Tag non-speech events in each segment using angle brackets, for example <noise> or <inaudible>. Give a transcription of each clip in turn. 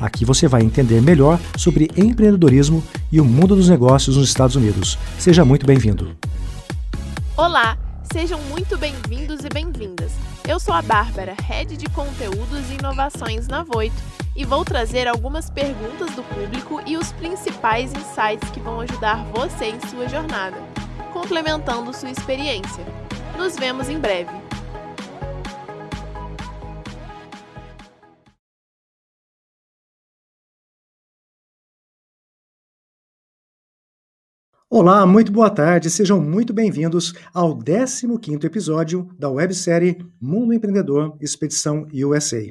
Aqui você vai entender melhor sobre empreendedorismo e o mundo dos negócios nos Estados Unidos. Seja muito bem-vindo. Olá, sejam muito bem-vindos e bem-vindas. Eu sou a Bárbara, Head de Conteúdos e Inovações na Voito, e vou trazer algumas perguntas do público e os principais insights que vão ajudar você em sua jornada, complementando sua experiência. Nos vemos em breve. Olá, muito boa tarde, sejam muito bem-vindos ao 15º episódio da websérie Mundo Empreendedor Expedição USA.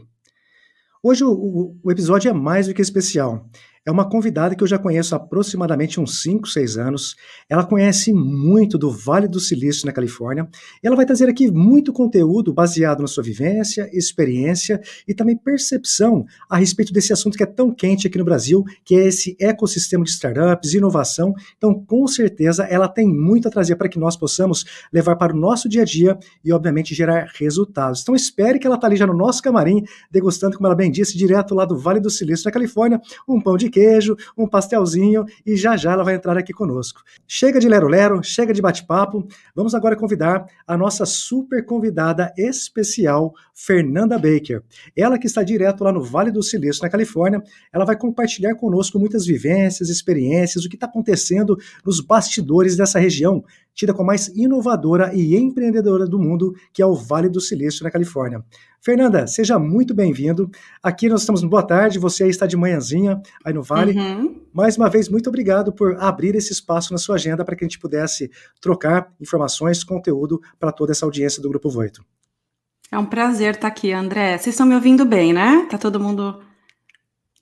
Hoje o, o, episódio é mais do que especial. É uma convidada que eu já conheço há aproximadamente uns 5, 6 anos. Ela conhece muito do Vale do Silício, na Califórnia. E ela vai trazer aqui muito conteúdo baseado na sua vivência, experiência e também percepção a respeito desse assunto que é tão quente aqui no Brasil, que é esse ecossistema de startups, inovação. Então, com certeza, ela tem muito a trazer para que nós possamos levar para o nosso dia a dia e, obviamente, gerar resultados. Então, espere que ela está ali já no nosso camarim, degustando, como ela bem disse, direto lá do Vale do Silício, na Califórnia, um pão de queijo, um pastelzinho e já já ela vai entrar aqui conosco. Chega de lero-lero, chega de bate-papo. Vamos agora convidar a nossa super convidada especial, Fernanda Baker. Ela que está direto lá no Vale do Silício, na Califórnia, ela vai compartilhar conosco muitas vivências, experiências, o que está acontecendo nos bastidores dessa região, tida como a mais inovadora e empreendedora do mundo, que é o Vale do Silício, na Califórnia. Fernanda, seja muito bem-vindo. Aqui nós estamos no Boa Tarde, você aí está de manhãzinha aí no Vale. Uhum. Mais uma vez, muito obrigado por abrir esse espaço na sua agenda para que a gente pudesse trocar informações, conteúdo para toda essa audiência do Grupo Voito. É um prazer estar aqui, André. Vocês estão me ouvindo bem, né? Tá todo mundo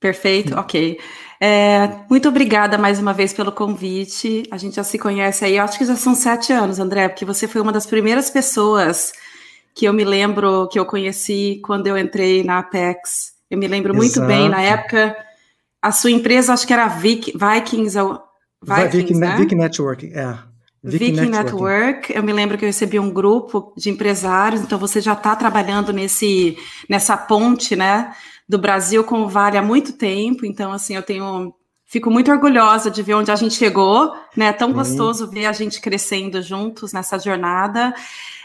perfeito? Ok. É, muito obrigada mais uma vez pelo convite. A gente já se conhece aí, acho que já são sete anos, André, porque você foi uma das primeiras pessoas que eu me lembro que eu conheci quando eu entrei na Apex. Eu me lembro muito Exato. bem, na época, a sua empresa, acho que era Vic, Vikings, Vikings, Vic, né? Vic Network, é. Vic, Vic Network. Eu me lembro que eu recebi um grupo de empresários, então você já está trabalhando nesse, nessa ponte, né, do Brasil com o Vale há muito tempo, então, assim, eu tenho Fico muito orgulhosa de ver onde a gente chegou, né? É tão uhum. gostoso ver a gente crescendo juntos nessa jornada.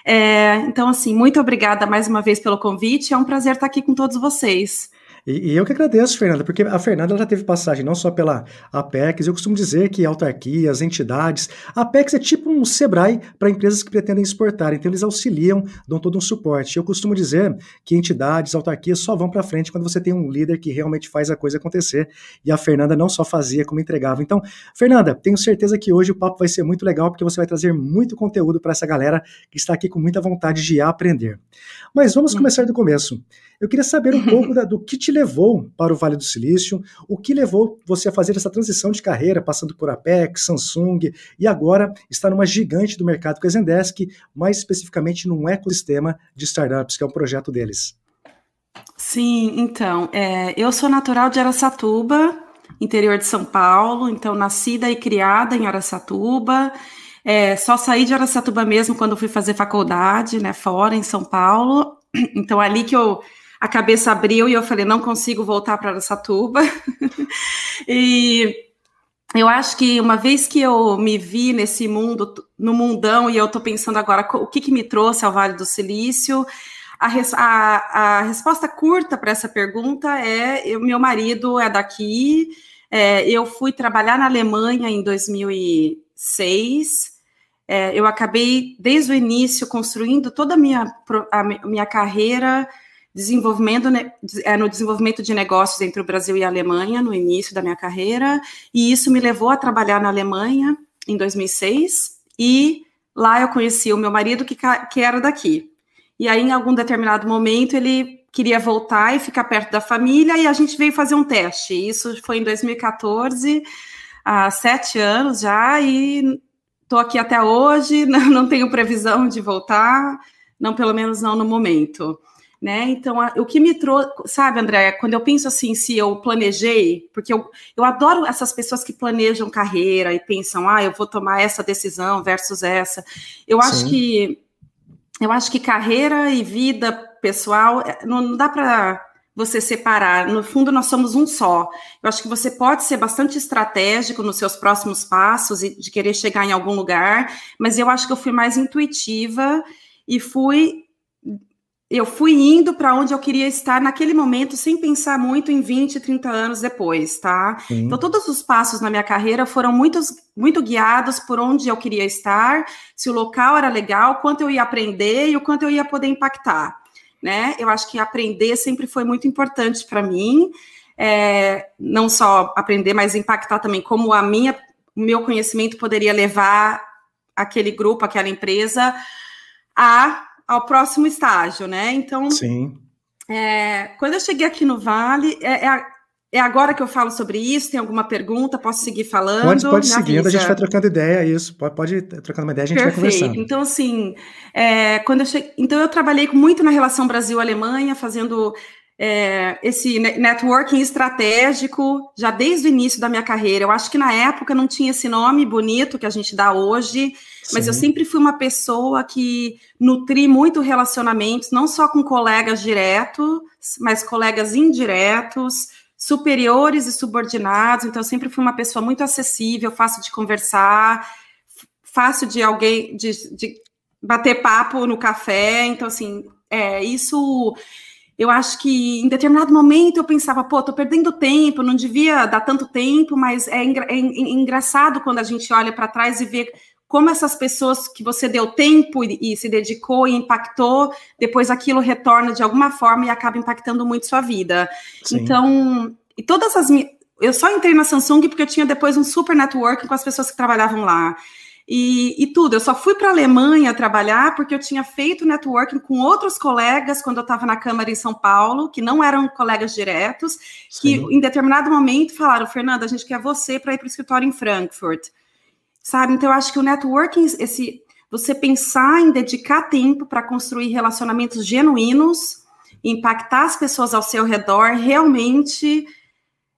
É, então, assim, muito obrigada mais uma vez pelo convite. É um prazer estar aqui com todos vocês. E, e, eu que agradeço, Fernanda, porque a Fernanda já teve passagem não só pela Apex, eu costumo dizer que autarquias, entidades, a Apex é tipo um Sebrae para empresas que pretendem exportar, então eles auxiliam, dão todo um suporte. Eu costumo dizer que entidades, autarquias só vão para frente quando você tem um líder que realmente faz a coisa acontecer, e a Fernanda não só fazia como entregava. Então, Fernanda, tenho certeza que hoje o papo vai ser muito legal, porque você vai trazer muito conteúdo para essa galera que está aqui com muita vontade de aprender. Mas vamos começar do começo. Eu queria saber um pouco da, do que te levou para o Vale do Silício, o que levou você a fazer essa transição de carreira, passando por Apex, Samsung e agora está numa gigante do mercado é a Zendesk, mais especificamente num ecossistema de startups, que é um projeto deles. Sim, então, é, eu sou natural de Aracatuba, interior de São Paulo, então nascida e criada em Aracatuba. É, só saí de Aracatuba mesmo quando fui fazer faculdade, né, fora em São Paulo. <clears throat> Então ali que eu a cabeça abriu e eu falei, não consigo voltar para Aracatuba. <laughs> e eu acho que uma vez que eu me vi nesse mundo, no mundão, e eu estou pensando agora o que, que me trouxe ao Vale do Silício, a, res, a, a resposta curta para essa pergunta é: eu, meu marido é daqui, é, eu fui trabalhar na Alemanha em 2006. É, eu acabei, desde o início, construindo toda a minha, a minha carreira desenvolvimento é, no desenvolvimento de negócios entre o Brasil e a Alemanha no início da minha carreira, e isso me levou a trabalhar na Alemanha em 2006, e lá eu conheci o meu marido que, que era daqui. E aí, em algum determinado momento, ele queria voltar e ficar perto da família, e a gente veio fazer um teste. Isso foi em 2014, há sete anos já, e estou aqui até hoje, <laughs> não, não tenho previsão de voltar, não, pelo menos não no momento. Né? Então, a, o que me trouxe, sabe, André, quando eu penso assim, se eu planejei, porque eu, eu adoro essas pessoas que planejam carreira e pensam, ah, eu vou tomar essa decisão versus essa. Eu Sim. acho que eu acho que carreira e vida pessoal é, não, não dá para você separar. No fundo, nós somos um só. Eu acho que você pode ser bastante estratégico nos seus próximos passos e de querer chegar em algum lugar, mas eu acho que eu fui mais intuitiva e fui eu fui indo para onde eu queria estar naquele momento, sem pensar muito em 20, 30 anos depois, tá? Sim. Então, todos os passos na minha carreira foram muitos, muito guiados por onde eu queria estar, se o local era legal, quanto eu ia aprender e o quanto eu ia poder impactar né? Eu acho que aprender sempre foi muito importante para mim, é, não só aprender, mas impactar também como a minha, o meu conhecimento poderia levar aquele grupo, aquela empresa a ao próximo estágio, né? Então, Sim. É, quando eu cheguei aqui no Vale, é, é, é, agora que eu falo sobre isso. Tem alguma pergunta? Posso seguir falando? Pode, pode seguindo, a gente vai trocando ideia, isso. Pode, pode trocando uma ideia, a gente Perfeito. vai conversando. Então, assim, é, quando eu cheguei, então eu trabalhei muito na relação Brasil-Alemanha, fazendo é, esse networking estratégico já desde o início da minha carreira. Eu acho que na época não tinha esse nome bonito que a gente dá hoje, Sim. mas eu sempre fui uma pessoa que nutri muito relacionamentos, não só com colegas diretos, mas colegas indiretos, superiores e subordinados. Então, eu sempre fui uma pessoa muito acessível, fácil de conversar, fácil de alguém de, de bater papo no café. Então, assim, é, isso eu acho que em determinado momento eu pensava, pô, tô perdendo tempo, não devia dar tanto tempo, mas é, engra é engraçado quando a gente olha para trás e vê como essas pessoas que você deu tempo e, se dedicou e impactou, depois aquilo retorna de alguma forma e acaba impactando muito sua vida. Sim. Então, e todas as. Eu só entrei na Samsung porque eu tinha depois um super networking com as pessoas que trabalhavam lá e, e tudo. Eu só fui para a Alemanha trabalhar porque eu tinha feito networking com outros colegas quando eu estava na Câmara em São Paulo, que não eram colegas diretos, Sim. que em determinado momento falaram: Fernanda, a gente quer você para ir para o escritório em Frankfurt. Sabe? Então, eu acho que o networking, esse, você pensar em dedicar tempo para construir relacionamentos genuínos, impactar as pessoas ao seu redor, realmente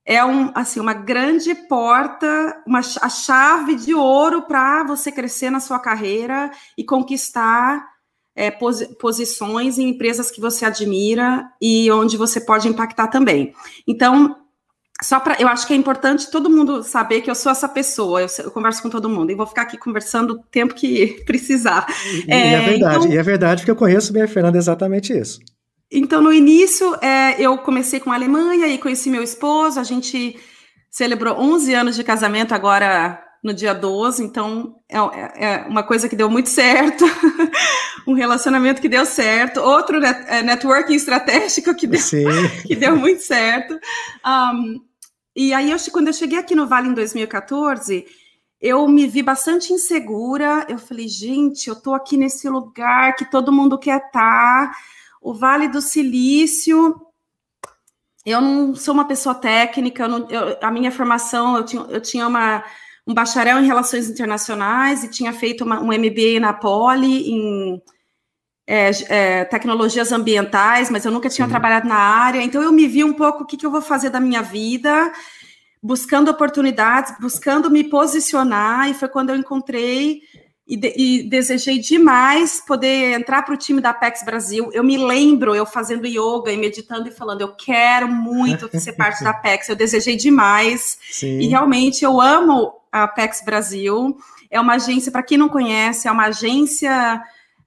é um, assim, uma grande porta, uma, a chave de ouro para você crescer na sua carreira e conquistar é, posi posições em empresas que você admira e onde você pode impactar também. Então, só para, eu acho que é importante todo mundo saber que eu sou essa pessoa. Eu, eu, converso com todo mundo e vou ficar aqui conversando o tempo que <laughs> precisar. E é, é verdade, então, e é verdade porque eu conheço bem a Fernanda exatamente isso. Então, no início, é, eu comecei com a Alemanha e conheci meu esposo. A gente celebrou 11 anos de casamento agora no dia 12, então é, é, é uma coisa que deu muito certo, <laughs> um relacionamento que deu certo, outro net, é, networking estratégico que deu, <laughs> que deu muito certo. Um, e aí, eu, quando eu cheguei aqui no Vale em 2014, eu me vi bastante insegura. Eu falei, gente, eu tô aqui nesse lugar que todo mundo quer estar. Tá o Vale do Silício, eu não sou uma pessoa técnica, eu não, eu, a minha formação, eu tinha, eu tinha uma, um bacharel em Relações Internacionais e tinha feito uma, um MBA na Poli em é, é, tecnologias ambientais, mas eu nunca tinha Sim. trabalhado na área, então eu me vi um pouco o que, que eu vou fazer da minha vida, buscando oportunidades, buscando me posicionar, e foi quando eu encontrei e, de, e, desejei demais poder entrar para o time da Apex Brasil. Eu me lembro eu fazendo yoga e meditando e falando, eu quero muito <laughs> ser parte da Apex. Eu desejei demais Sim. e realmente eu amo a Apex Brasil. É uma agência, para quem não conhece, é uma agência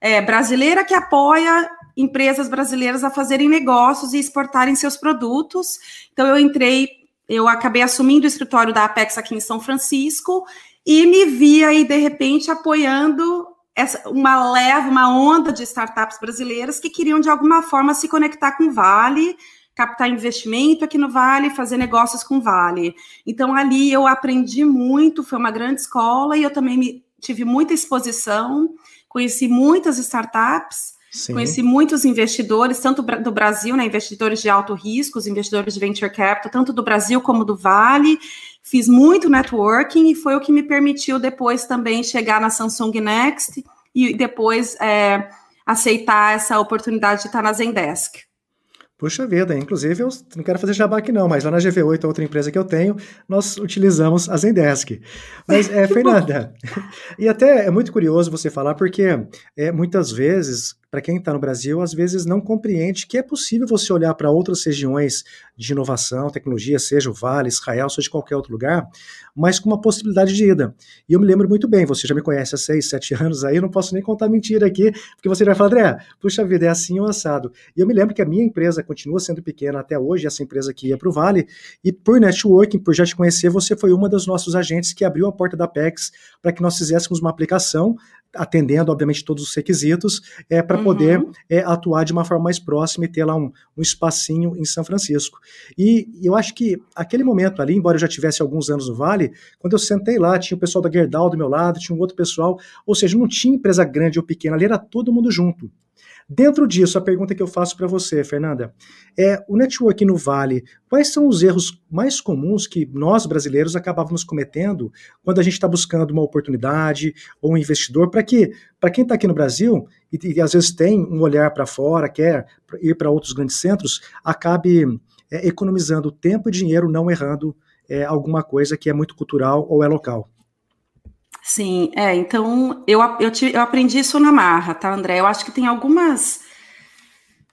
é, brasileira que apoia empresas brasileiras a fazerem negócios e exportarem seus produtos. Então eu entrei, eu acabei assumindo o escritório da Apex aqui em São Francisco e me vi aí, de repente, apoiando essa, uma leva, uma onda de startups brasileiras que queriam, de alguma forma, se conectar com o Vale, captar investimento aqui no Vale, fazer negócios com o Vale. Então, ali eu aprendi muito, foi uma grande escola, e eu também me, tive muita exposição, conheci muitas startups, Sim. Conheci muitos investidores, tanto do Brasil, né, investidores de alto risco, os investidores de venture capital, tanto do Brasil como do Vale. fiz muito networking e foi o que me permitiu depois também chegar na Samsung Next e depois é, aceitar essa oportunidade de estar na Zendesk. Puxa vida, inclusive eu não quero fazer jabá aqui não, mas lá na GV8, outra empresa que eu tenho, nós utilizamos a Zendesk. Mas, é, <laughs> Fernanda, <laughs> e até é muito curioso você falar, porque é, muitas vezes para quem está no Brasil, às vezes não compreende que é possível você olhar para outras regiões de inovação, tecnologia, seja o Vale, Israel, seja qualquer outro lugar, mas com uma possibilidade de ida. E eu me lembro muito bem, você já me conhece há seis, sete <laughs> anos aí, eu não posso nem contar mentira aqui, porque você vai falar, André, puxa vida, é assim ou assado. E eu me lembro que a minha empresa continua sendo pequena até hoje, essa empresa que ia para o Vale, e por networking, por já te conhecer, você foi uma dos nossos agentes que abriu a porta da PEX para que nós fizéssemos uma aplicação atendendo, obviamente, todos os requisitos, é, para uhum. poder é, atuar de uma forma mais próxima e ter lá um, um espacinho em São Francisco. E eu acho que aquele momento ali, embora eu já tivesse alguns anos no Vale, quando eu sentei lá, tinha o pessoal da Gerdau do meu lado, tinha um outro pessoal, ou seja, não tinha empresa grande ou pequena, ali era todo mundo junto. Dentro disso, a pergunta que eu faço para você, Fernanda, é o network no Vale, quais são os erros mais comuns que nós brasileiros acabávamos cometendo quando a gente está buscando uma oportunidade ou um investidor para que, para quem está aqui no Brasil e, e, às vezes tem um olhar para fora, quer ir para outros grandes centros, acabe é, economizando tempo e dinheiro não errando é, alguma coisa que é muito cultural ou é local? Sim, é, então eu, eu, te, eu aprendi isso na marra, tá, André? Eu acho que tem algumas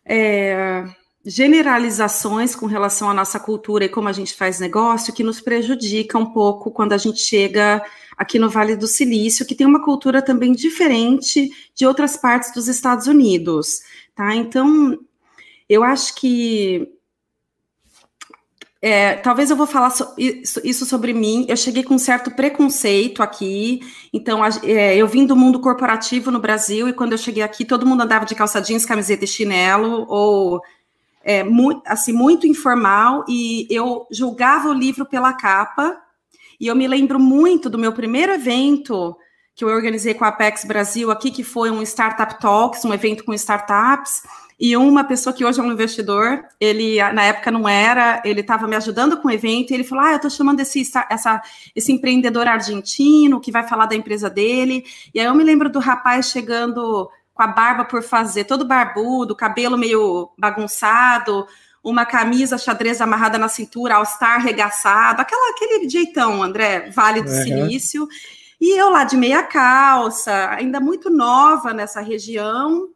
é, generalizações com relação à nossa cultura e como a gente faz negócio que nos prejudica um pouco quando a gente chega aqui no Vale do Silício, que tem uma cultura também diferente de outras partes dos Estados Unidos, tá? Então, eu acho que é, talvez eu vou falar so, isso, sobre mim. Eu cheguei com um certo preconceito aqui. Então, a, é, eu vim do mundo corporativo no Brasil e quando eu cheguei aqui, todo mundo andava de calça jeans, camiseta e chinelo, ou é, assim, muito informal. E eu julgava o livro pela capa. E eu me lembro muito do meu primeiro evento que eu organizei com a Apex Brasil aqui, que foi um Startup Talks, um evento com startups. E uma pessoa que hoje é um investidor, ele na época não era, ele estava me ajudando com o evento, e ele falou: Ah, eu estou chamando esse, essa, esse empreendedor argentino que vai falar da empresa dele. E aí eu me lembro do rapaz chegando com a barba por fazer, todo barbudo, cabelo meio bagunçado, uma camisa xadrez amarrada na cintura, all-star arregaçado, aquela, aquele jeitão, André, Vale do uhum. Silício. E eu lá de meia calça, ainda muito nova nessa região,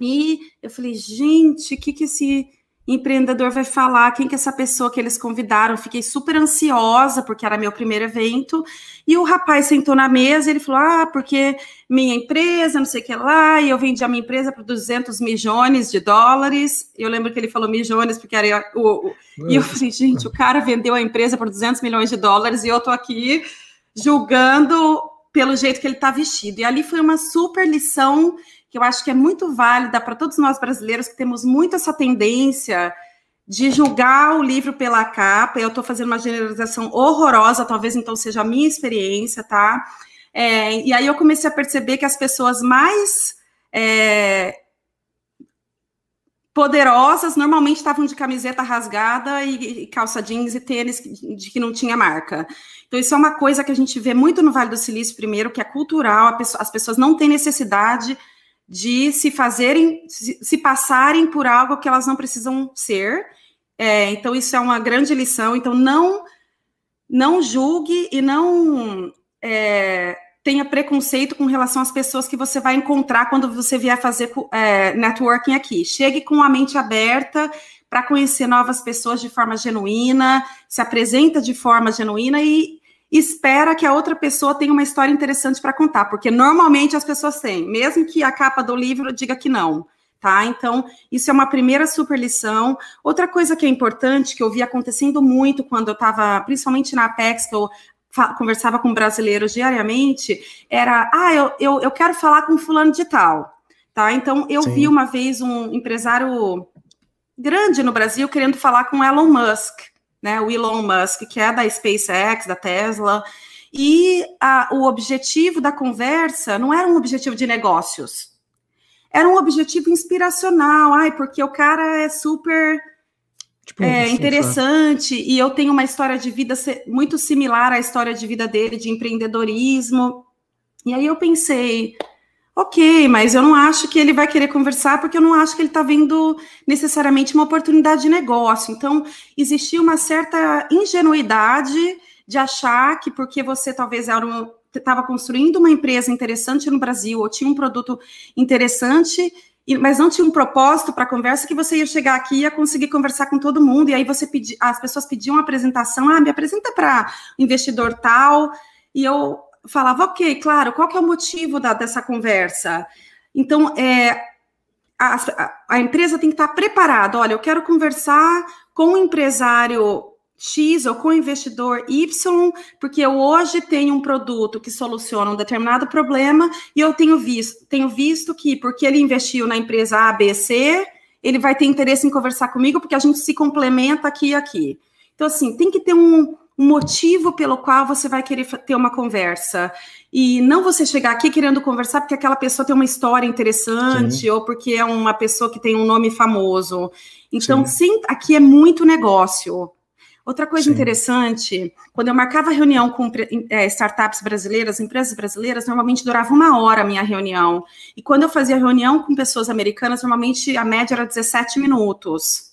e eu falei, gente, o que, que esse empreendedor vai falar? Quem que é essa pessoa que eles convidaram? Fiquei super ansiosa, porque era meu primeiro evento. E o rapaz sentou na mesa e ele falou: Ah, porque minha empresa, não sei o que lá, e eu vendi a minha empresa por 200 milhões de dólares. Eu lembro que ele falou milhões, porque era o. o... E eu falei: Gente, o cara vendeu a empresa por 200 milhões de dólares e eu tô aqui julgando pelo jeito que ele está vestido. E ali foi uma super lição que eu acho que é muito válida para todos nós brasileiros que temos muito essa tendência de julgar o livro pela capa. Eu estou fazendo uma generalização horrorosa, talvez então seja a minha experiência, tá? É, e aí eu comecei a perceber que as pessoas mais é, poderosas normalmente estavam de camiseta rasgada e, e, calça jeans e tênis de que não tinha marca. Então, isso é uma coisa que a gente vê muito no Vale do Silício, primeiro, que é cultural, pessoa, as pessoas não têm necessidade de se fazerem, se, passarem por algo que elas não precisam ser. É, então, isso é uma grande lição. Então, não, não julgue e não é, tenha preconceito com relação às pessoas que você vai encontrar quando você vier fazer é, networking aqui. Chegue com a mente aberta para conhecer novas pessoas de forma genuína, se apresenta de forma genuína e espera que a outra pessoa tenha uma história interessante para contar, porque normalmente as pessoas têm, mesmo que a capa do livro diga que não. Tá? Então, isso é uma primeira super lição. Outra coisa que é importante, que eu vi acontecendo muito quando eu estava, principalmente na Apex, que eu conversava com brasileiros diariamente, era, ah, eu, eu, eu quero falar com fulano de tal, tá? Então, eu Sim. vi uma vez um empresário grande no Brasil querendo falar com Elon Musk, né? O Elon Musk, que é da SpaceX, da Tesla. E a, o objetivo da conversa não era um objetivo de negócios, era um objetivo inspiracional. Ai, porque o cara é super Tipo, é interessante, e eu tenho uma história de vida muito similar à história de vida dele, de empreendedorismo. E aí eu pensei, ok, mas eu não acho que ele vai querer conversar, porque eu não acho que ele está vendo necessariamente uma oportunidade de negócio. Então, existia uma certa ingenuidade de achar que porque você talvez estava construindo uma empresa interessante no Brasil, ou tinha um produto interessante, mas não tinha um propósito para a conversa, que você ia chegar aqui e ia conseguir conversar com todo mundo, e aí você pedi, as pessoas pediam uma apresentação, ah, me apresenta para investidor tal, e eu falava, ok, claro, qual que é o motivo da, dessa conversa? Então, é, a, a, empresa tem que estar preparada. Olha, eu quero conversar com o empresário X ou com o investidor Y, porque eu hoje tenho um produto que soluciona um determinado problema e eu tenho visto, tenho visto que porque ele investiu na empresa A, B, C, ele vai ter interesse em conversar comigo porque a gente se complementa aqui e aqui. Então, assim, tem que ter um, um motivo pelo qual você vai querer ter uma conversa. E não você chegar aqui querendo conversar porque aquela pessoa tem uma história interessante sim. ou porque é uma pessoa que tem um nome famoso. Então, sim, sim aqui é muito negócio. Outra coisa sim. interessante, quando eu marcava reunião com é, startups brasileiras, empresas brasileiras, normalmente durava uma hora a minha reunião. E quando eu fazia reunião com pessoas americanas, normalmente a média era 17 minutos.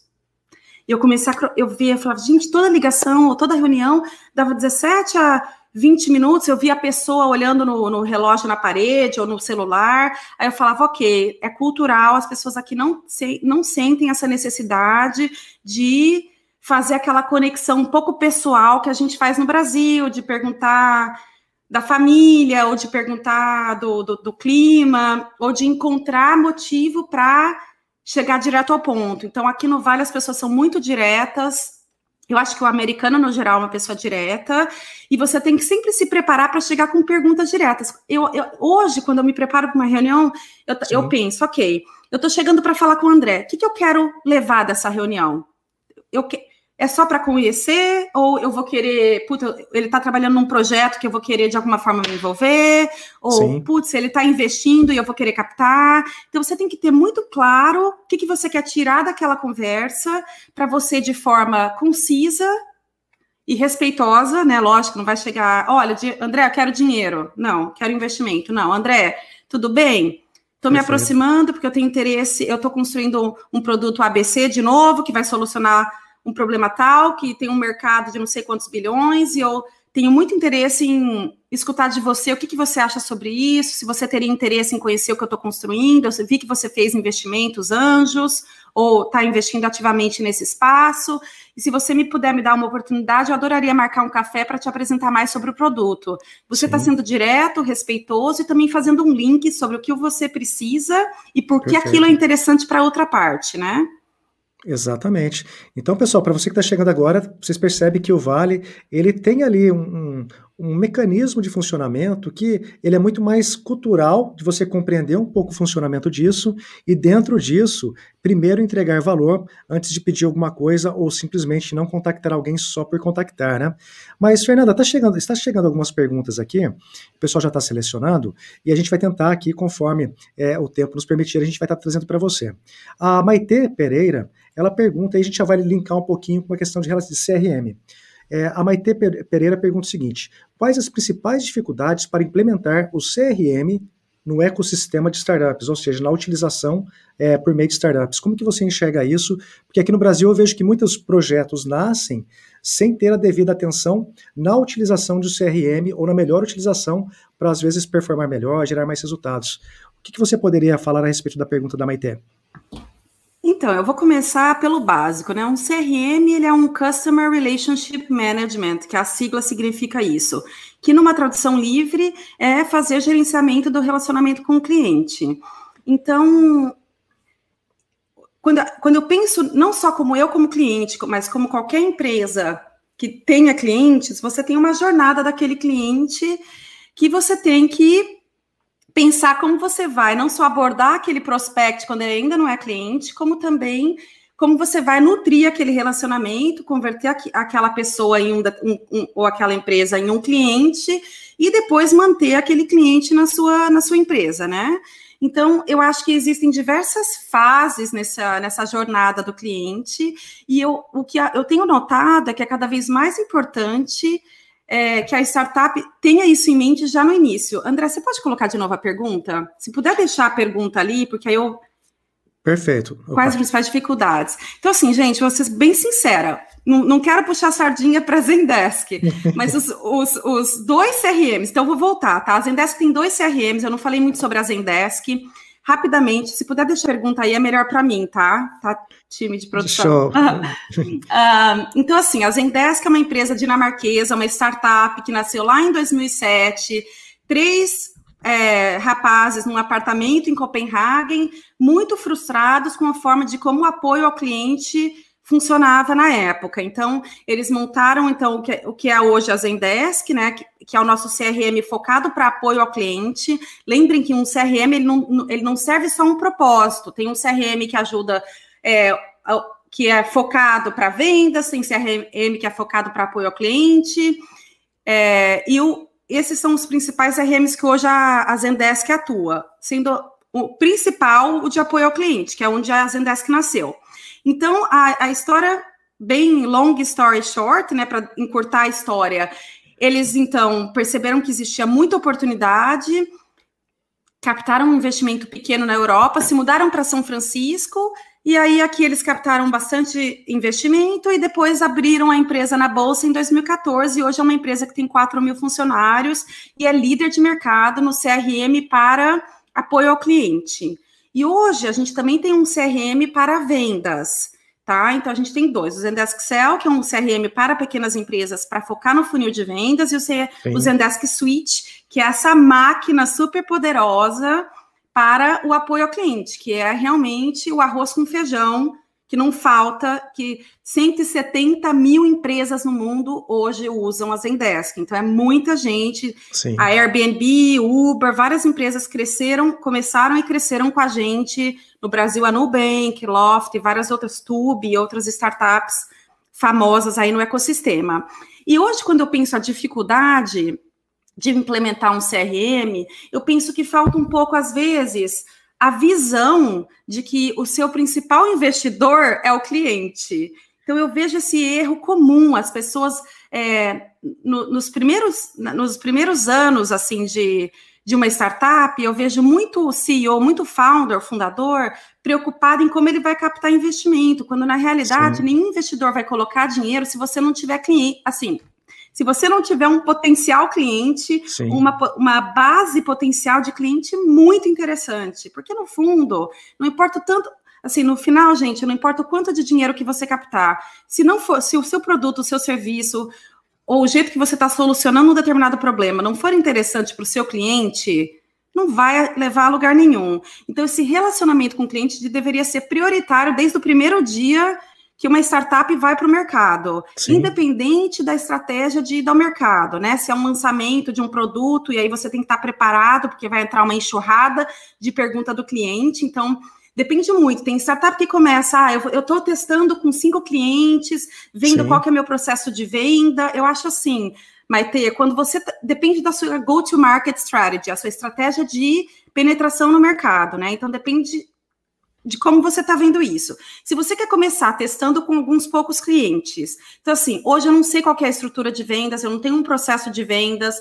E eu comecei a eu via, eu falava, gente, toda ligação, toda reunião dava 17 a 20 minutos, eu via a pessoa olhando no, no, relógio na parede ou no celular. Aí eu falava, ok, é cultural, as pessoas aqui não, se, não sentem essa necessidade de fazer aquela conexão um pouco pessoal que a gente faz no Brasil, de perguntar da família, ou de perguntar do, do, do clima, ou de encontrar motivo para chegar direto ao ponto. Então, aqui no Vale as pessoas são muito diretas. Eu acho que o americano, no geral, é uma pessoa direta, e você tem que sempre se preparar para chegar com perguntas diretas. Eu, eu, hoje, quando eu me preparo para uma reunião, eu, eu penso, ok, eu estou chegando para falar com o André, o que, que eu quero levar dessa reunião? Eu, é só para conhecer ou eu vou querer, putz, ele está trabalhando num projeto que eu vou querer de alguma forma me envolver, ou Sim. putz, ele está investindo e eu vou querer captar. Então você tem que ter muito claro o que, que você quer tirar daquela conversa para você de forma concisa e respeitosa, né? Lógico, não vai chegar, olha, André, eu quero dinheiro. Não, quero investimento. Não, André, tudo bem? Estou me aproximando porque eu tenho interesse, eu estou construindo um produto ABC de novo que vai solucionar um problema tal, que tem um mercado de não sei quantos bilhões, e eu tenho muito interesse em escutar de você o que, que você acha sobre isso, se você teria interesse em conhecer o que eu estou construindo, eu vi que você fez investimentos anjos, ou está investindo ativamente nesse espaço, e se você me puder me dar uma oportunidade, eu adoraria marcar um café para te apresentar mais sobre o produto. Você está sendo direto, respeitoso e também fazendo um link sobre o que você precisa e por que aquilo é interessante para outra parte, né? Exatamente. Então, pessoal, para você que está chegando agora, vocês percebem que o Vale ele tem ali um, um, mecanismo de funcionamento que ele é muito mais cultural, de você compreender um pouco o funcionamento disso e dentro disso, primeiro entregar valor antes de pedir alguma coisa ou simplesmente não contactar alguém só por contactar, né? Mas, Fernanda, tá chegando, está chegando algumas perguntas aqui, o pessoal já está selecionando e a gente vai tentar aqui, conforme é, o tempo nos permitir, a gente vai estar tá trazendo para você. A Maite Pereira, ela pergunta, e a gente já vai linkar um pouquinho com a questão de, de CRM. É, a Maite Pereira pergunta o seguinte: quais as principais dificuldades para implementar o CRM no ecossistema de startups, ou seja, na utilização é, por meio de startups? Como que você enxerga isso? Porque aqui no Brasil eu vejo que muitos projetos nascem sem ter a devida atenção na utilização de CRM ou na melhor utilização para às vezes performar melhor, gerar mais resultados. O que, que você poderia falar a respeito da pergunta da Maite? Então, eu vou começar pelo básico, né? Um CRM, ele é um Customer Relationship Management, que a sigla significa isso, que numa tradução livre é fazer gerenciamento do relacionamento com o cliente. Então, quando, quando eu penso não só como eu como cliente, mas como qualquer empresa que tenha clientes, você tem uma jornada daquele cliente que você tem que pensar como você vai não só abordar aquele prospect quando ele ainda não é cliente, como também como você vai nutrir aquele relacionamento, converter aqu aquela pessoa em um, um, ou aquela empresa em um cliente e depois manter aquele cliente na sua, na sua empresa, né? Então, eu acho que existem diversas fases nessa, nessa jornada do cliente, e eu, o que eu tenho notado é que é cada vez mais importante é, que a startup tenha isso em mente já no início. André, você pode colocar de novo a pergunta? Se puder deixar a pergunta ali, porque aí eu. Perfeito. Opa. Quais as principais dificuldades? Então, assim, gente, vou ser bem sincera. Não, não quero puxar sardinha para a Zendesk, <laughs> mas os, os, os, dois CRMs, então vou voltar, tá? A Zendesk tem dois CRMs, eu não falei muito sobre a Zendesk. Rapidamente, se puder deixar a pergunta aí, é melhor para mim, tá? Tá, time de produção. uh, <laughs> então, assim, a Zendesk é uma empresa dinamarquesa, uma startup que nasceu lá em 2007. Três é, rapazes num apartamento em Copenhagen, muito frustrados com a forma de como o apoio ao cliente funcionava na época. Então, eles montaram então o que, o que é hoje a Zendesk, né, que, que é o nosso CRM focado para apoio ao cliente. Lembrem que um CRM ele não, ele não serve só um propósito. Tem um CRM que ajuda é, que é focado para vendas, tem CRM que é focado para apoio ao cliente. É, e o, esses são os principais CRMs que hoje a, a Zendesk atua, sendo o principal o de apoio ao cliente, que é onde a Zendesk nasceu. Então, a, a história, bem long story short, né, para encurtar a história, eles então perceberam que existia muita oportunidade, captaram um investimento pequeno na Europa, se mudaram para São Francisco, e aí aqui eles captaram bastante investimento e depois abriram a empresa na Bolsa em 2014, e hoje é uma empresa que tem 4 mil funcionários e é líder de mercado no CRM para apoio ao cliente. E hoje a gente também tem um CRM para vendas, tá? Então a gente tem dois: o Zendesk Excel, que é um CRM para pequenas empresas para focar no funil de vendas, e o, C o Zendesk Suite, que é essa máquina super poderosa para o apoio ao cliente, que é realmente o arroz com feijão que não falta, que 170 mil empresas no mundo hoje usam a Zendesk. Então, é muita gente. Sim. A Airbnb, Uber, várias empresas cresceram, começaram e cresceram com a gente. No Brasil, a Nubank, Loft, várias outras, Tube e outras startups famosas aí no ecossistema. E hoje, quando eu penso a dificuldade de implementar um CRM, eu penso que falta um pouco, às vezes, a visão de que o seu principal investidor é o cliente. Então, eu vejo esse erro comum, as pessoas, é, no, nos, primeiros, nos primeiros anos, assim, de, de uma startup, eu vejo muito CEO, muito founder, fundador, preocupado em como ele vai captar investimento, quando, na realidade, Sim. nenhum investidor vai colocar dinheiro se você não tiver cliente, assim, se você não tiver um potencial cliente, uma, uma base potencial de cliente muito interessante, porque no fundo, não importa tanto, assim, no final, gente, não importa o quanto de dinheiro que você captar, se não for, se o seu produto, o seu serviço, ou o jeito que você está solucionando um determinado problema não for interessante para o seu cliente, não vai levar a lugar nenhum. Então, esse relacionamento com o cliente deveria ser prioritário desde o primeiro dia que uma startup vai para o mercado, Sim. independente da estratégia de ir ao mercado, né? Se é um lançamento de um produto e aí você tem que estar preparado, porque vai entrar uma enxurrada de pergunta do cliente. Então, depende muito. Tem startup que começa, ah, eu estou testando com cinco clientes, vendo Sim. qual que é meu processo de venda. Eu acho assim, Maite, quando você depende da sua go-to-market strategy, a sua estratégia de penetração no mercado, né? Então depende de como você está vendo isso. Se você quer começar testando com alguns poucos clientes, então assim, hoje eu não sei qual é a estrutura de vendas, eu não tenho um processo de vendas,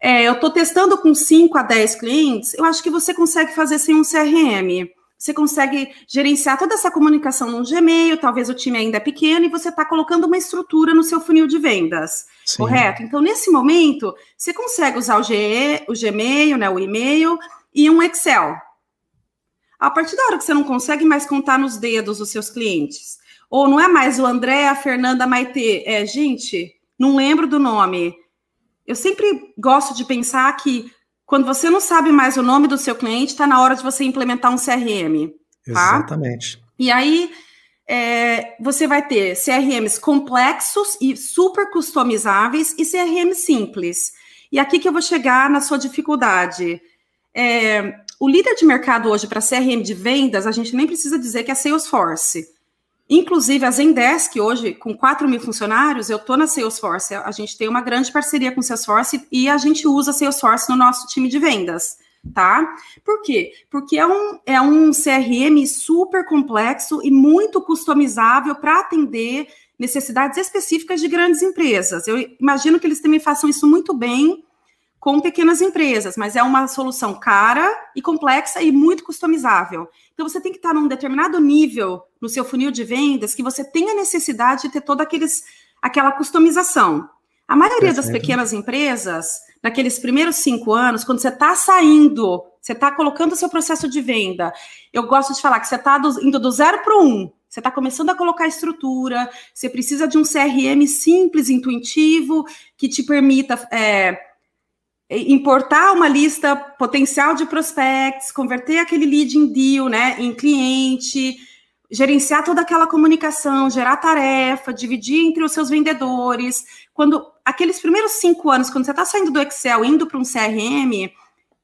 é, eu estou testando com 5 a 10 clientes, eu acho que você consegue fazer sem um CRM. Você consegue gerenciar toda essa comunicação no Gmail, talvez o time ainda é pequeno, e você está colocando uma estrutura no seu funil de vendas, Sim. correto? Então, nesse momento, você consegue usar o, G, o Gmail, né, o e-mail e um Excel. A partir da hora que você não consegue mais contar nos dedos os seus clientes, ou não é mais o André, a Fernanda, a Maitê, é, gente, não lembro do nome. Eu sempre gosto de pensar que quando você não sabe mais o nome do seu cliente, está na hora de você implementar um CRM. Tá? Exatamente. E aí, é, você vai ter CRMs complexos e super customizáveis e CRMs simples. E aqui que eu vou chegar na sua dificuldade. É, o líder de mercado hoje para CRM de vendas, a gente nem precisa dizer que é Salesforce. Inclusive, a Zendesk, hoje, com 4 mil funcionários, eu estou na Salesforce. A gente tem uma grande parceria com Salesforce e a gente usa Salesforce no nosso time de vendas. tá? Por quê? Porque é um, é um CRM super complexo e muito customizável para atender necessidades específicas de grandes empresas. Eu imagino que eles também façam isso muito bem com pequenas empresas, mas é uma solução cara e complexa e muito customizável. Então você tem que estar num determinado nível no seu funil de vendas que você tenha necessidade de ter toda aqueles, aquela customização. A maioria das pequenas empresas, naqueles primeiros cinco anos, quando você está saindo, você está colocando o seu processo de venda, eu gosto de falar que você está indo do zero para o um, você está começando a colocar estrutura, você precisa de um CRM simples, intuitivo, que te permita é, importar uma lista potencial de prospects, converter aquele lead em deal, né, em cliente, gerenciar toda aquela comunicação, gerar tarefa, dividir entre os seus vendedores. Quando aqueles primeiros cinco anos, quando você está saindo do Excel, indo para um CRM,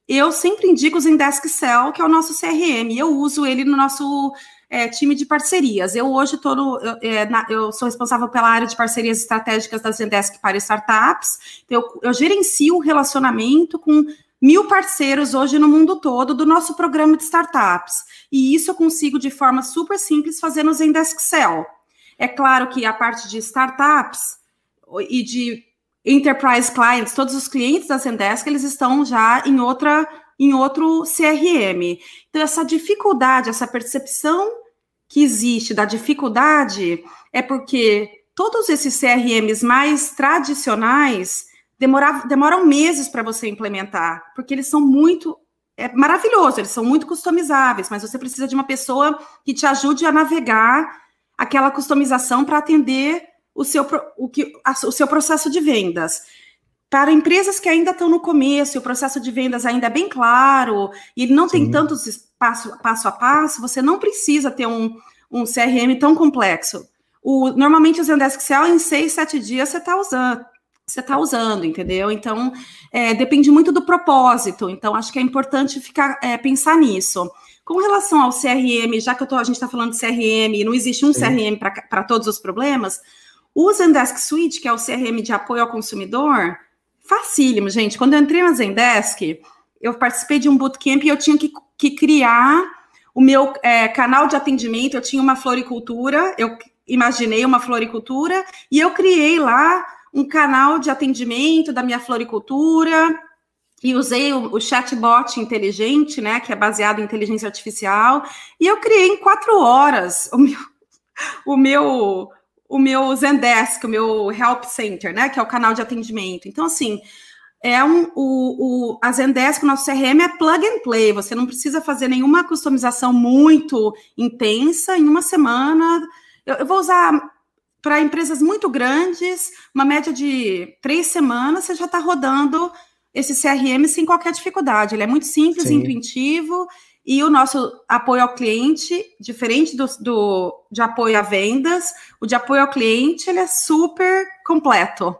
eu sempre indico o Zendesk Excel, que é o nosso CRM. Eu uso ele no nosso é, time de parcerias. Eu hoje estou no, eu, é, na, eu, sou responsável pela área de parcerias estratégicas da Zendesk para startups. Eu, eu gerencio o relacionamento com mil parceiros hoje no mundo todo do nosso programa de startups. E isso eu consigo de forma super simples fazer no Zendesk Excel. É claro que a parte de startups e de enterprise clients, todos os clientes da Zendesk, eles estão já em outra em outro CRM. Então essa dificuldade, essa percepção que existe da dificuldade é porque todos esses CRMs mais tradicionais demorar, demoram meses para você implementar, porque eles são muito. É maravilhoso, eles são muito customizáveis, mas você precisa de uma pessoa que te ajude a navegar aquela customização para atender o seu, o, que, o seu processo de vendas. Para empresas que ainda estão no começo, o processo de vendas ainda é bem claro, e ele não Sim. tem tantos passo, passo a passo, você não precisa ter um, um CRM tão complexo. O, normalmente o Zendesk Excel, em seis, sete dias, você está usando você está usando, entendeu? Então, é, depende muito do propósito. Então, acho que é importante ficar é, pensar nisso. Com relação ao CRM, já que tô, a gente está falando de CRM e não existe um Sim. CRM para todos os problemas, o Zendesk Suite, que é o CRM de apoio ao consumidor, facílimo, gente. Quando eu entrei na Zendesk, eu participei de um bootcamp e eu tinha que, que criar o meu é, canal de atendimento. Eu tinha uma floricultura, eu imaginei uma floricultura e eu criei lá um canal de atendimento da minha floricultura e usei o, o chatbot inteligente, né, que é baseado em inteligência artificial, e eu criei em quatro horas o meu, <laughs> o meu, o meu Zendesk, o meu Help Center, né, que é o canal de atendimento. Então, assim, é um, o, o, a Zendesk, o nosso CRM é plug and play, você não precisa fazer nenhuma customização muito intensa, em uma semana, eu, eu vou usar para empresas muito grandes, uma média de três semanas, você já está rodando esse CRM sem qualquer dificuldade. Ele é muito simples, Sim. intuitivo, e o nosso apoio ao cliente, diferente do, do, de apoio a vendas, o de apoio ao cliente, ele é super completo.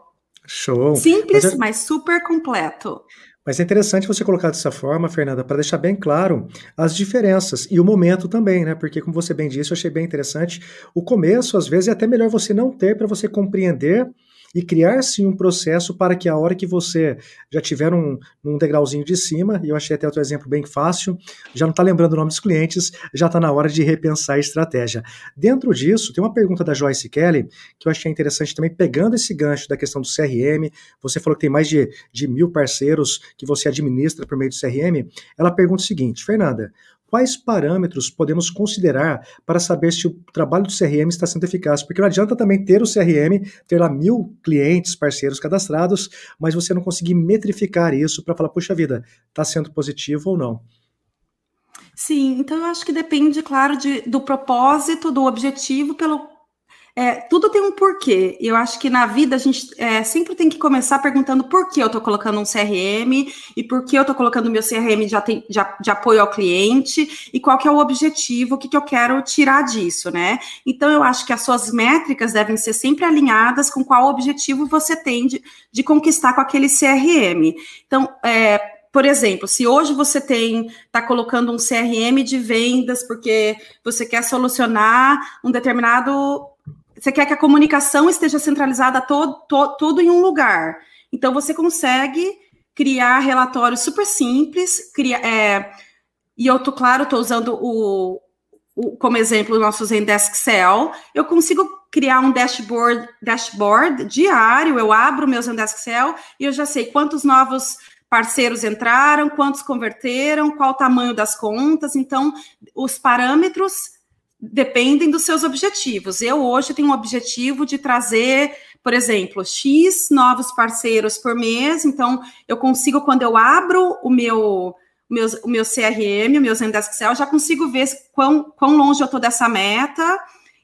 Show. Simples, mas, é... mas super completo. Mas é interessante você colocar dessa forma, Fernanda, para deixar bem claro as diferenças e o momento também, né? Porque, como você bem disse, eu achei bem interessante. O começo, às vezes, é até melhor você não ter para você compreender e criar sim um processo para que a hora que você já tiver um, um degrauzinho de cima, e eu achei até outro exemplo bem fácil, já não está lembrando o nome dos clientes, já está na hora de repensar a estratégia. Dentro disso, tem uma pergunta da Joyce Kelly que eu achei interessante também, pegando esse gancho da questão do CRM. Você falou que tem mais de, de mil parceiros que você administra por meio do CRM. Ela pergunta o seguinte, Fernanda, quais parâmetros podemos considerar para saber se o trabalho do CRM está sendo eficaz? Porque não adianta também ter o CRM, ter lá mil clientes, parceiros cadastrados, mas você não conseguir metrificar isso para falar, puxa vida, está sendo positivo ou não. Sim, então eu acho que depende, claro, de, do propósito, do objetivo pelo é, tudo tem um porquê. Eu acho que na vida a gente é, sempre tem que começar perguntando por que eu estou colocando um CRM e por que eu estou colocando meu CRM de, de, de, apoio ao cliente e qual que é o objetivo, o que, que eu quero tirar disso, né? Então eu acho que as suas métricas devem ser sempre alinhadas com qual objetivo você tem de, de conquistar com aquele CRM. Então, é, por exemplo, se hoje você tem está colocando um CRM de vendas porque você quer solucionar um determinado você quer que a comunicação esteja centralizada todo, to, tudo em um lugar. Então você consegue criar relatórios super simples, criar, é, e eu tô, claro, estou usando o, o, como exemplo o nosso Zendesk Excel, eu consigo criar um dashboard, dashboard diário, eu abro o meu Zendesk Excel e eu já sei quantos novos parceiros entraram, quantos converteram, qual o tamanho das contas, então os parâmetros dependem dos seus objetivos. Eu hoje tenho um objetivo de trazer, por exemplo, X novos parceiros por mês, então eu consigo, quando eu abro o meu meus, o meu CRM, o meu Zendesk Excel, já consigo ver quão, quão longe eu estou dessa meta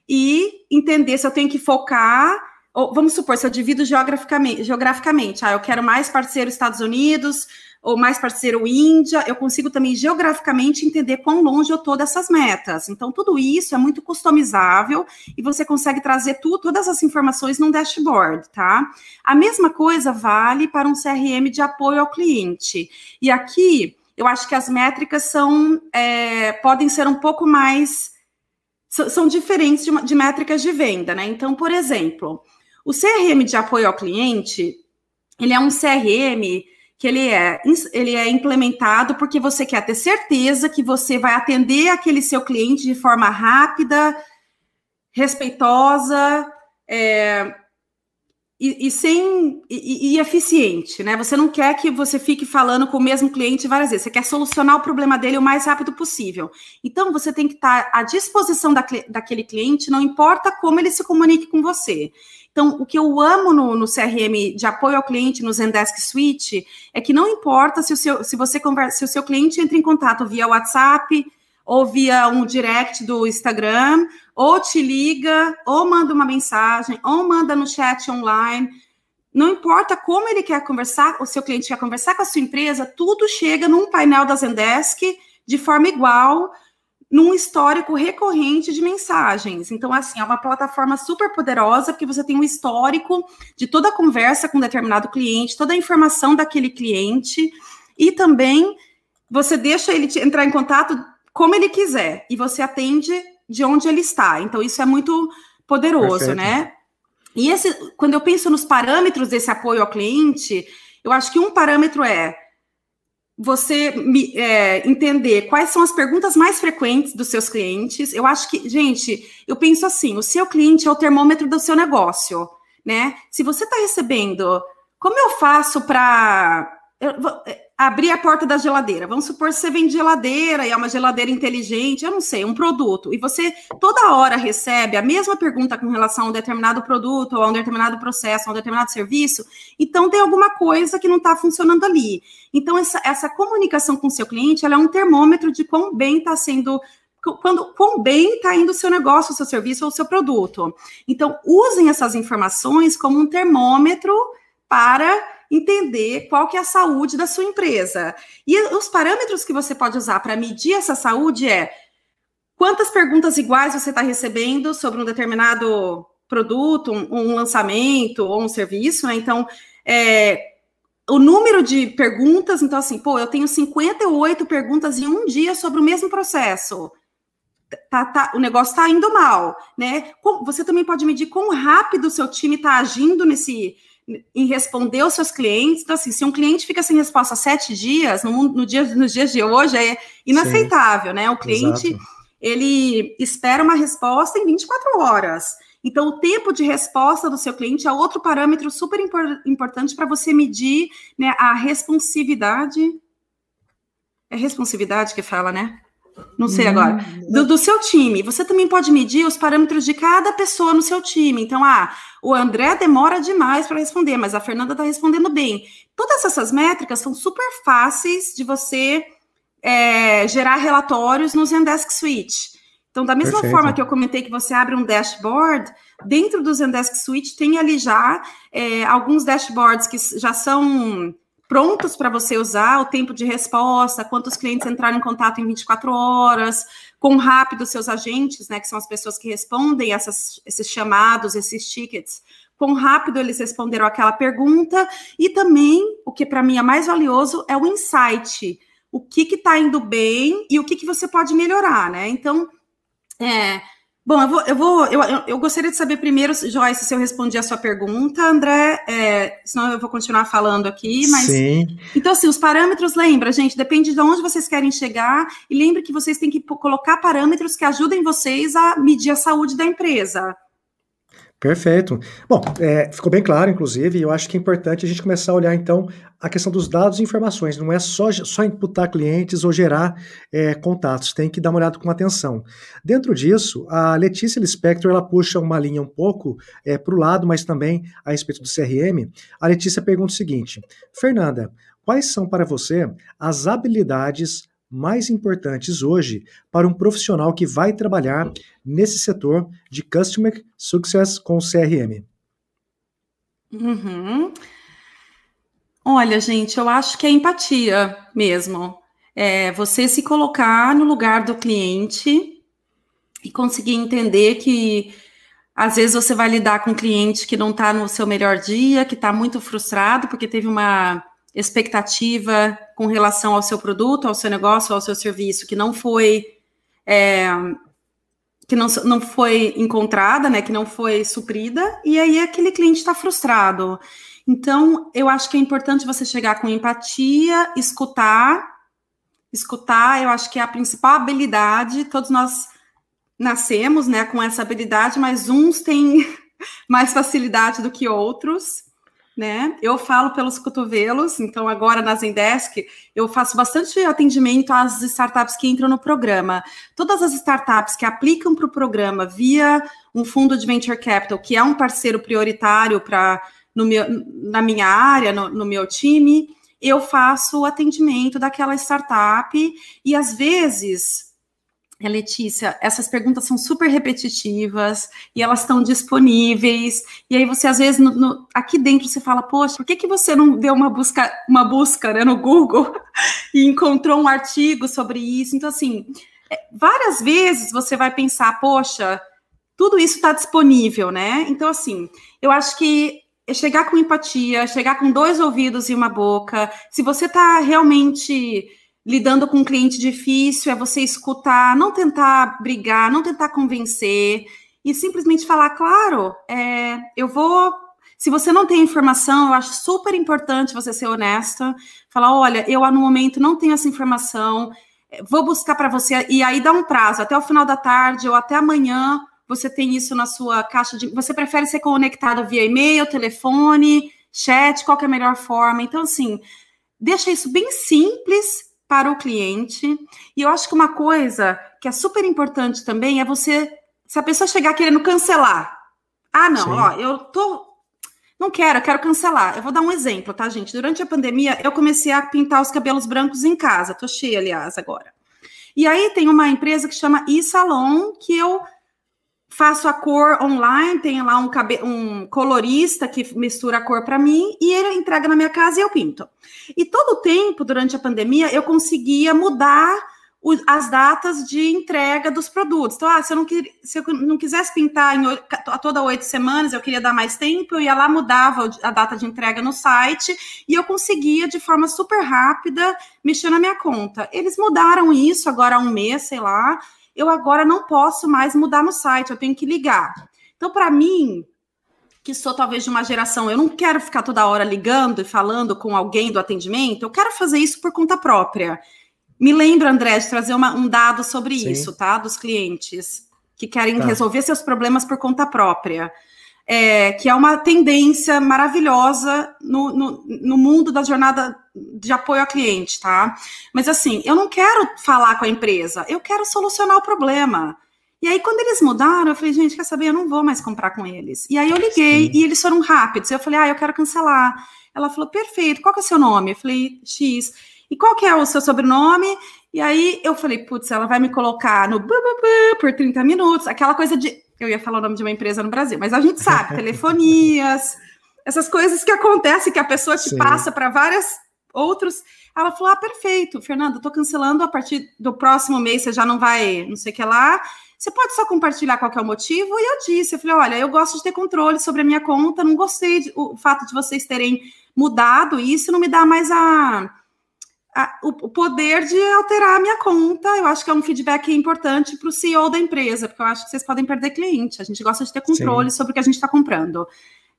e entender se eu tenho que focar, ou vamos supor, se eu divido geograficamente, geograficamente, ah, eu quero mais parceiro Estados Unidos, ou mais parceiro Índia, eu consigo também geograficamente entender quão longe eu estou dessas metas. Então, tudo isso é muito customizável e você consegue trazer tudo, todas as informações num dashboard, tá? A mesma coisa vale para um CRM de apoio ao cliente. E aqui eu acho que as métricas são é, podem ser um pouco mais são diferentes de, de métricas de venda, né? Então, por exemplo, o CRM de apoio ao cliente, ele é um CRM que ele é, ele é implementado porque você quer ter certeza que você vai atender aquele seu cliente de forma rápida, respeitosa, é, e, e sem e, e, eficiente, né? Você não quer que você fique falando com o mesmo cliente várias vezes. Você quer solucionar o problema dele o mais rápido possível. Então você tem que estar à disposição da, daquele cliente, não importa como ele se comunique com você. Então, o que eu amo no, no, CRM de apoio ao cliente no Zendesk Suite é que não importa se o seu, se você conversa, se o seu cliente entra em contato via WhatsApp, ou via um direct do Instagram, ou te liga, ou manda uma mensagem, ou manda no chat online. Não importa como ele quer conversar, o seu cliente quer conversar com a sua empresa, tudo chega num painel da Zendesk de forma igual, num histórico recorrente de mensagens. Então, assim, é uma plataforma super poderosa, porque você tem um histórico de toda a conversa com um determinado cliente, toda a informação daquele cliente, e também você deixa ele entrar em contato como ele quiser, e você atende de onde ele está. Então, isso é muito poderoso, Perfeito. né? E esse, quando eu penso nos parâmetros desse apoio ao cliente, eu acho que um parâmetro é você é, entender quais são as perguntas mais frequentes dos seus clientes. Eu acho que, gente, eu penso assim: o seu cliente é o termômetro do seu negócio, né? Se você está recebendo, como eu faço para abrir a porta da geladeira. Vamos supor que você vende geladeira e é uma geladeira inteligente, eu não sei, um produto, e você toda hora recebe a mesma pergunta com relação a um determinado produto, ou a um determinado processo, a um determinado serviço, então tem alguma coisa que não está funcionando ali. Então, essa, essa comunicação com o seu cliente ela é um termômetro de quão bem está sendo quando quão bem está indo o seu negócio, o seu serviço ou o seu produto. Então, usem essas informações como um termômetro para entender qual que é a saúde da sua empresa. E os parâmetros que você pode usar para medir essa saúde é quantas perguntas iguais você está recebendo sobre um determinado produto, um, um, lançamento ou um serviço, né? Então, é, o número de perguntas, então assim, pô, eu tenho 58 perguntas em um dia sobre o mesmo processo. Tá, tá, o negócio está indo mal, né? Você também pode medir quão rápido o seu time está agindo nesse, em responder aos seus clientes. Então, assim, se um cliente fica sem resposta sete dias, no, no dia, nos dias de hoje, é inaceitável, Sim, né? O cliente, exato. ele espera uma resposta em 24 horas. Então, o tempo de resposta do seu cliente é outro parâmetro super impor, importante para você medir né, a responsividade. É responsividade que fala, né? Não sei agora. Hum, do, do, seu time. Você também pode medir os parâmetros de cada pessoa no seu time. Então, ah, o André demora demais para responder, mas a Fernanda está respondendo bem. Todas essas métricas são super fáceis de você é, gerar relatórios no Zendesk Suite. Então, da mesma Perfeito. forma que eu comentei que você abre um dashboard, dentro do Zendesk Suite tem ali já é, alguns dashboards que já são prontos para você usar, o tempo de resposta, quantos clientes entraram em contato em 24 horas, quão rápido seus agentes, né, que são as pessoas que respondem essas, esses chamados, esses tickets, quão rápido eles responderam aquela pergunta, e também, o que para mim é mais valioso, é o insight, o que está indo bem e o que, que você pode melhorar, né? Então, é, Bom, eu vou, eu vou, eu, eu, gostaria de saber primeiro, Joyce, se eu respondi a sua pergunta, André, é, senão eu vou continuar falando aqui, mas. Sim. Então, assim, os parâmetros, lembra, gente, depende de onde vocês querem chegar, e lembre que vocês têm que colocar parâmetros que ajudem vocês a medir a saúde da empresa. Perfeito. Bom, é, ficou bem claro, inclusive, e eu acho que é importante a gente começar a olhar, então, a questão dos dados e informações. Não é só, só imputar clientes ou gerar é, contatos, tem que dar uma olhada com atenção. Dentro disso, a Letícia Lispector, ela puxa uma linha um pouco é, para o lado, mas também a respeito do CRM. A Letícia pergunta o seguinte, Fernanda, quais são para você as habilidades mais importantes hoje para um profissional que vai trabalhar nesse setor de Customer Success com CRM? Uhum. Olha, gente, eu acho que é empatia mesmo. É você se colocar no lugar do cliente e conseguir entender que às vezes você vai lidar com um cliente que não está no seu melhor dia, que está muito frustrado porque teve uma expectativa com relação ao seu produto, ao seu negócio, ao seu serviço, que não foi é, que não, não foi encontrada, né, que não foi suprida, e aí aquele cliente está frustrado. Então, eu acho que é importante você chegar com empatia, escutar, escutar, eu acho que é a principal habilidade, todos nós nascemos, né, com essa habilidade, mas uns têm <laughs> mais facilidade do que outros, né? Eu falo pelos cotovelos, então agora na Zendesk eu faço bastante atendimento às startups que entram no programa. Todas as startups que aplicam para o programa via um fundo de venture capital, que é um parceiro prioritário para na minha área, no, no meu time, eu faço o atendimento daquela startup e às vezes Letícia, essas perguntas são super repetitivas e elas estão disponíveis. E aí você, às vezes, no, no, aqui dentro você fala, poxa, por que, que você não deu uma busca, uma busca né, no Google <laughs> e encontrou um artigo sobre isso? Então, assim, é, várias vezes você vai pensar, poxa, tudo isso está disponível, né? Então, assim, eu acho que é chegar com empatia, chegar com dois ouvidos e uma boca. Se você está realmente lidando com um cliente difícil é você escutar, não tentar brigar, não tentar convencer e simplesmente falar, claro, é, eu vou. Se você não tem informação, eu acho super importante você ser honesta, falar, olha, eu no momento não tenho essa informação, é, vou buscar para você e aí dá um prazo até o final da tarde ou até amanhã. Você tem isso na sua caixa de. Você prefere ser conectado via e-mail, telefone, chat, qual é a melhor forma? Então, assim, deixa isso bem simples para o cliente. E eu acho que uma coisa que é super importante também é você, se a pessoa chegar querendo cancelar, ah, não, Sim. ó, eu tô. Não quero, eu quero cancelar. Eu vou dar um exemplo, tá, gente? Durante a pandemia, eu comecei a pintar os cabelos brancos em casa. Tô cheia, aliás, agora. E aí tem uma empresa que chama e-salon, que eu faço a cor online, tem lá um, um colorista que mistura a cor para mim e ele entrega na minha casa e eu pinto. E todo o tempo, durante a pandemia, eu conseguia mudar o, as datas de entrega dos produtos. Então, ah, se eu não, se eu não quisesse pintar em, a toda oito semanas, eu queria dar mais tempo, eu ia lá, mudava a data de entrega no site e eu conseguia, de forma super rápida, mexer na minha conta. Eles mudaram isso agora há um mês, sei lá, eu agora não posso mais mudar no site, eu tenho que ligar. Então, para mim, que sou talvez de uma geração, eu não quero ficar toda hora ligando e falando com alguém do atendimento, eu quero fazer isso por conta própria. Me lembra, André, de trazer uma, um dado sobre Sim. isso, tá? Dos clientes que querem tá. resolver seus problemas por conta própria é, que é uma tendência maravilhosa no, no, no, mundo da jornada de apoio ao cliente, tá? Mas assim, eu não quero falar com a empresa, eu quero solucionar o problema. E aí, quando eles mudaram, eu falei, gente, quer saber? Eu não vou mais comprar com eles. E aí eu liguei Sim. e eles foram rápidos. Eu falei, ah, eu quero cancelar. Ela falou, perfeito, qual que é o seu nome? Eu falei, X. E qual que é o seu sobrenome? E aí eu falei, putz, ela vai me colocar no bu, bu, bu, por 30 minutos, aquela coisa de eu ia falar o nome de uma empresa no Brasil, mas a gente sabe, <laughs> telefonias, essas coisas que acontecem, que a pessoa te Sim. passa para várias outros. Ela falou: Ah, perfeito, Fernanda, estou cancelando a partir do próximo mês, você já não vai, não sei o que lá. Você pode só compartilhar qual é o motivo? E eu disse, eu falei, olha, eu gosto de ter controle sobre a minha conta, não gostei do fato de vocês terem mudado isso, não me dá mais a, a, o, poder de alterar a minha conta. Eu acho que é um feedback importante para o CEO da empresa, porque eu acho que vocês podem perder cliente. A gente gosta de ter controle Sim. sobre o que a gente está comprando.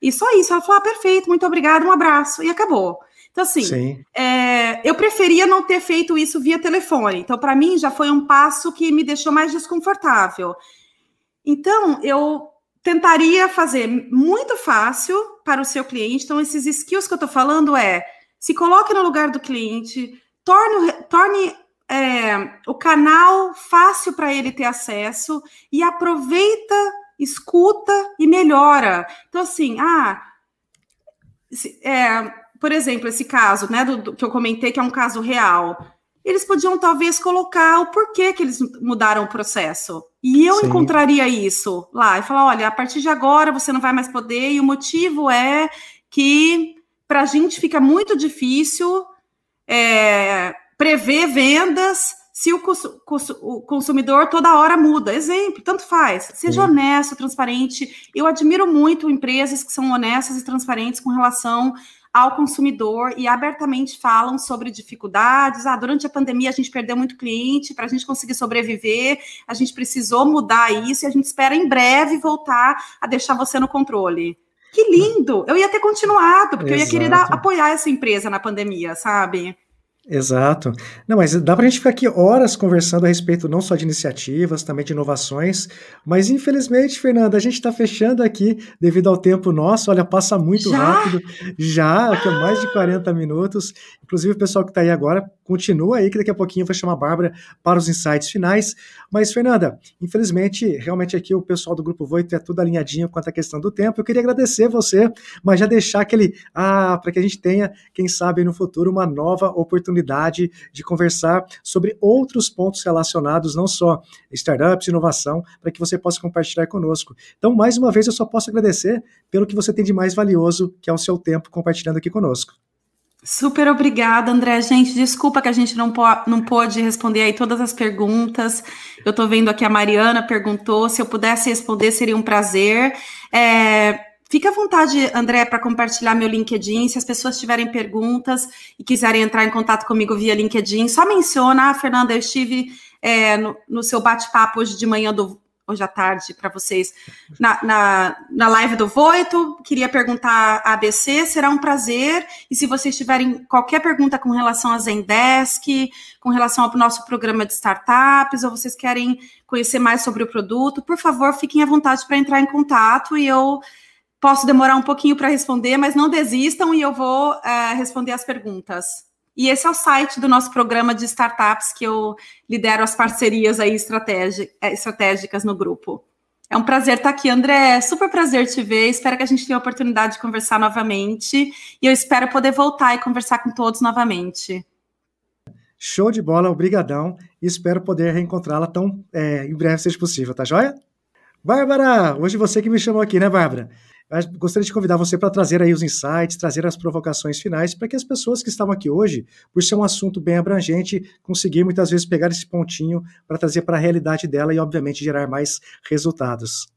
E só isso. Ela falou: ah, perfeito, muito obrigado, um abraço. E acabou. Então, assim, é, eu preferia não ter feito isso via telefone. Então, para mim, já foi um passo que me deixou mais desconfortável. Então, eu tentaria fazer muito fácil para o seu cliente. Então, esses skills que eu estou falando é se coloque no lugar do cliente, torne, torne é, o canal fácil para ele ter acesso e aproveita, escuta e melhora. Então, assim, ah, é, por exemplo, esse caso, né, do, do, que eu comentei, que é um caso real, eles podiam talvez colocar o porquê que eles mudaram o processo. E eu Sim. encontraria isso lá e falar: olha, a partir de agora você não vai mais poder, e o motivo é que para a gente fica muito difícil é, prever vendas se o, o, consumidor toda hora muda. Exemplo, tanto faz. Seja Sim. honesto, transparente. Eu admiro muito empresas que são honestas e transparentes com relação ao consumidor e abertamente falam sobre dificuldades. Ah, durante a pandemia a gente perdeu muito cliente, para a gente conseguir sobreviver, a gente precisou mudar isso e a gente espera em breve voltar a deixar você no controle. Que lindo! Eu ia ter continuado, porque Exato. eu ia querer dar, apoiar essa empresa na pandemia, sabe? Exato. Não, mas dá para a gente ficar aqui horas conversando a respeito não só de iniciativas, também de inovações, mas infelizmente, Fernanda, a gente está fechando aqui devido ao tempo nosso. Olha, passa muito Já? rápido. Já, que é mais de 40 minutos. Inclusive, o pessoal que está aí agora, continua aí, que daqui a pouquinho eu vou chamar a Bárbara para os insights finais. Mas, Fernanda, infelizmente, realmente aqui o pessoal do Grupo Voito é tudo alinhadinho quanto à questão do tempo. Eu queria agradecer você, mas já deixar aquele. Ah, para que a gente tenha, quem sabe, no futuro, uma nova oportunidade de conversar sobre outros pontos relacionados, não só startups, inovação, para que você possa compartilhar conosco. Então, mais uma vez, eu só posso agradecer pelo que você tem de mais valioso, que é o seu tempo compartilhando aqui conosco. Super obrigada, André. Gente, desculpa que a gente não, não pôde responder aí todas as perguntas. Eu estou vendo aqui a Mariana perguntou. Se eu pudesse responder, seria um prazer. É, fica à vontade, André, para compartilhar meu LinkedIn. Se as pessoas tiverem perguntas e quiserem entrar em contato comigo via LinkedIn, só menciona, ah, Fernanda, eu estive é, no, no, seu bate-papo hoje de manhã do, hoje à tarde para vocês na, na, na live do Voito. Queria perguntar a ABC, será um prazer. E se vocês tiverem qualquer pergunta com relação a Zendesk, com relação ao nosso programa de startups, ou vocês querem conhecer mais sobre o produto, por favor, fiquem à vontade para entrar em contato e eu posso demorar um pouquinho para responder, mas não desistam e eu vou uh, responder as perguntas. E esse é o site do nosso programa de startups que eu lidero as parcerias aí é, estratégicas no grupo. É um prazer estar aqui, André. Super prazer te ver. Espero que a gente tenha a oportunidade de conversar novamente. E eu espero poder voltar e conversar com todos novamente. Show de bola, obrigadão. Espero poder reencontrá-la tão é, em breve seja possível, tá joia? Bárbara, hoje você que me chamou aqui, né, Bárbara? Gostaria de convidar você para trazer aí os insights, trazer as provocações finais, para que as pessoas que estavam aqui hoje, por ser um assunto bem abrangente, conseguir muitas vezes pegar esse pontinho para trazer para a realidade dela e, obviamente, gerar mais resultados.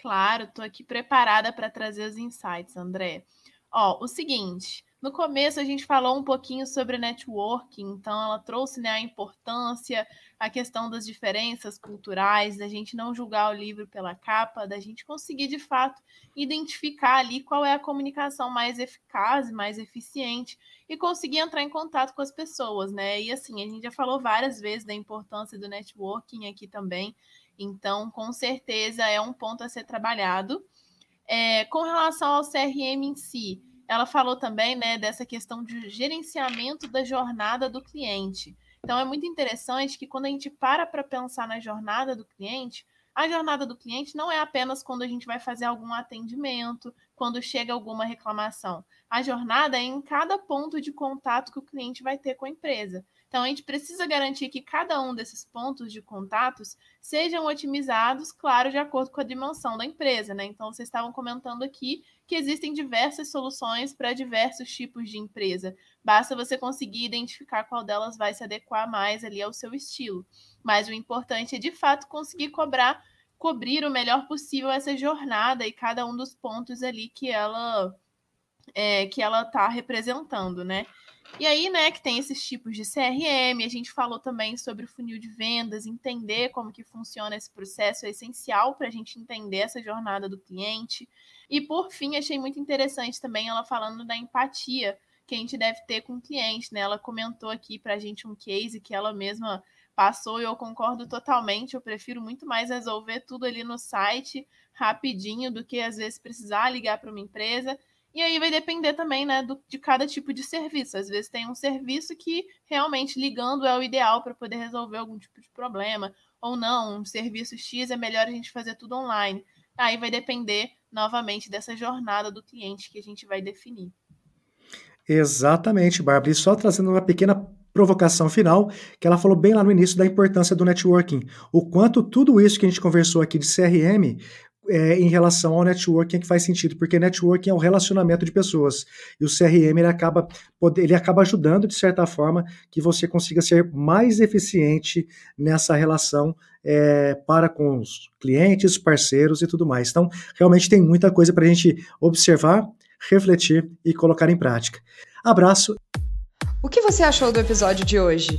Claro, estou aqui preparada para trazer os insights, André. Ó, o seguinte, no começo a gente falou um pouquinho sobre networking, então ela trouxe né, a importância, a questão das diferenças culturais, da gente não julgar o livro pela capa, da gente conseguir de fato identificar ali qual é a comunicação mais eficaz, mais eficiente e conseguir entrar em contato com as pessoas, né? E assim, a gente já falou várias vezes da importância do networking aqui também, então com certeza é um ponto a ser trabalhado. É, com relação ao CRM em si, ela falou também né, dessa questão de gerenciamento da jornada do cliente. Então, é muito interessante que quando a gente para para pensar na jornada do cliente, a jornada do cliente não é apenas quando a gente vai fazer algum atendimento, quando chega alguma reclamação. A jornada é em cada ponto de contato que o cliente vai ter com a empresa. Então, a gente precisa garantir que cada um desses pontos de contatos sejam otimizados, claro, de acordo com a dimensão da empresa, né? Então, vocês estavam comentando aqui que existem diversas soluções para diversos tipos de empresa. Basta você conseguir identificar qual delas vai se adequar mais ali ao seu estilo. Mas o importante é, de fato, conseguir cobrar, cobrir o melhor possível essa jornada e cada um dos pontos ali que ela é, que ela está representando, né? E aí, né, que tem esses tipos de CRM, a gente falou também sobre o funil de vendas, entender como que funciona esse processo é essencial para a gente entender essa jornada do cliente. E por fim, achei muito interessante também ela falando da empatia que a gente deve ter com o cliente, né? Ela comentou aqui para a gente um case que ela mesma passou e eu concordo totalmente. Eu prefiro muito mais resolver tudo ali no site rapidinho do que às vezes precisar ligar para uma empresa e aí vai depender também, né, do, de cada tipo de serviço. Às vezes tem um serviço que realmente ligando é o ideal para poder resolver algum tipo de problema, ou não, um serviço X é melhor a gente fazer tudo online. Aí vai depender novamente dessa jornada do cliente que a gente vai definir. Exatamente, Bárbara. E só trazendo uma pequena provocação final, que ela falou bem lá no início da importância do networking. O quanto tudo isso que a gente conversou aqui de CRM é, em relação ao networking é que faz sentido, porque networking é o relacionamento de pessoas e o CRM ele acaba, ele acaba ajudando de certa forma que você consiga ser mais eficiente nessa relação é, para com os clientes, parceiros e tudo mais. Então, realmente tem muita coisa para a gente observar, refletir e colocar em prática. Abraço. O que você achou do episódio de hoje?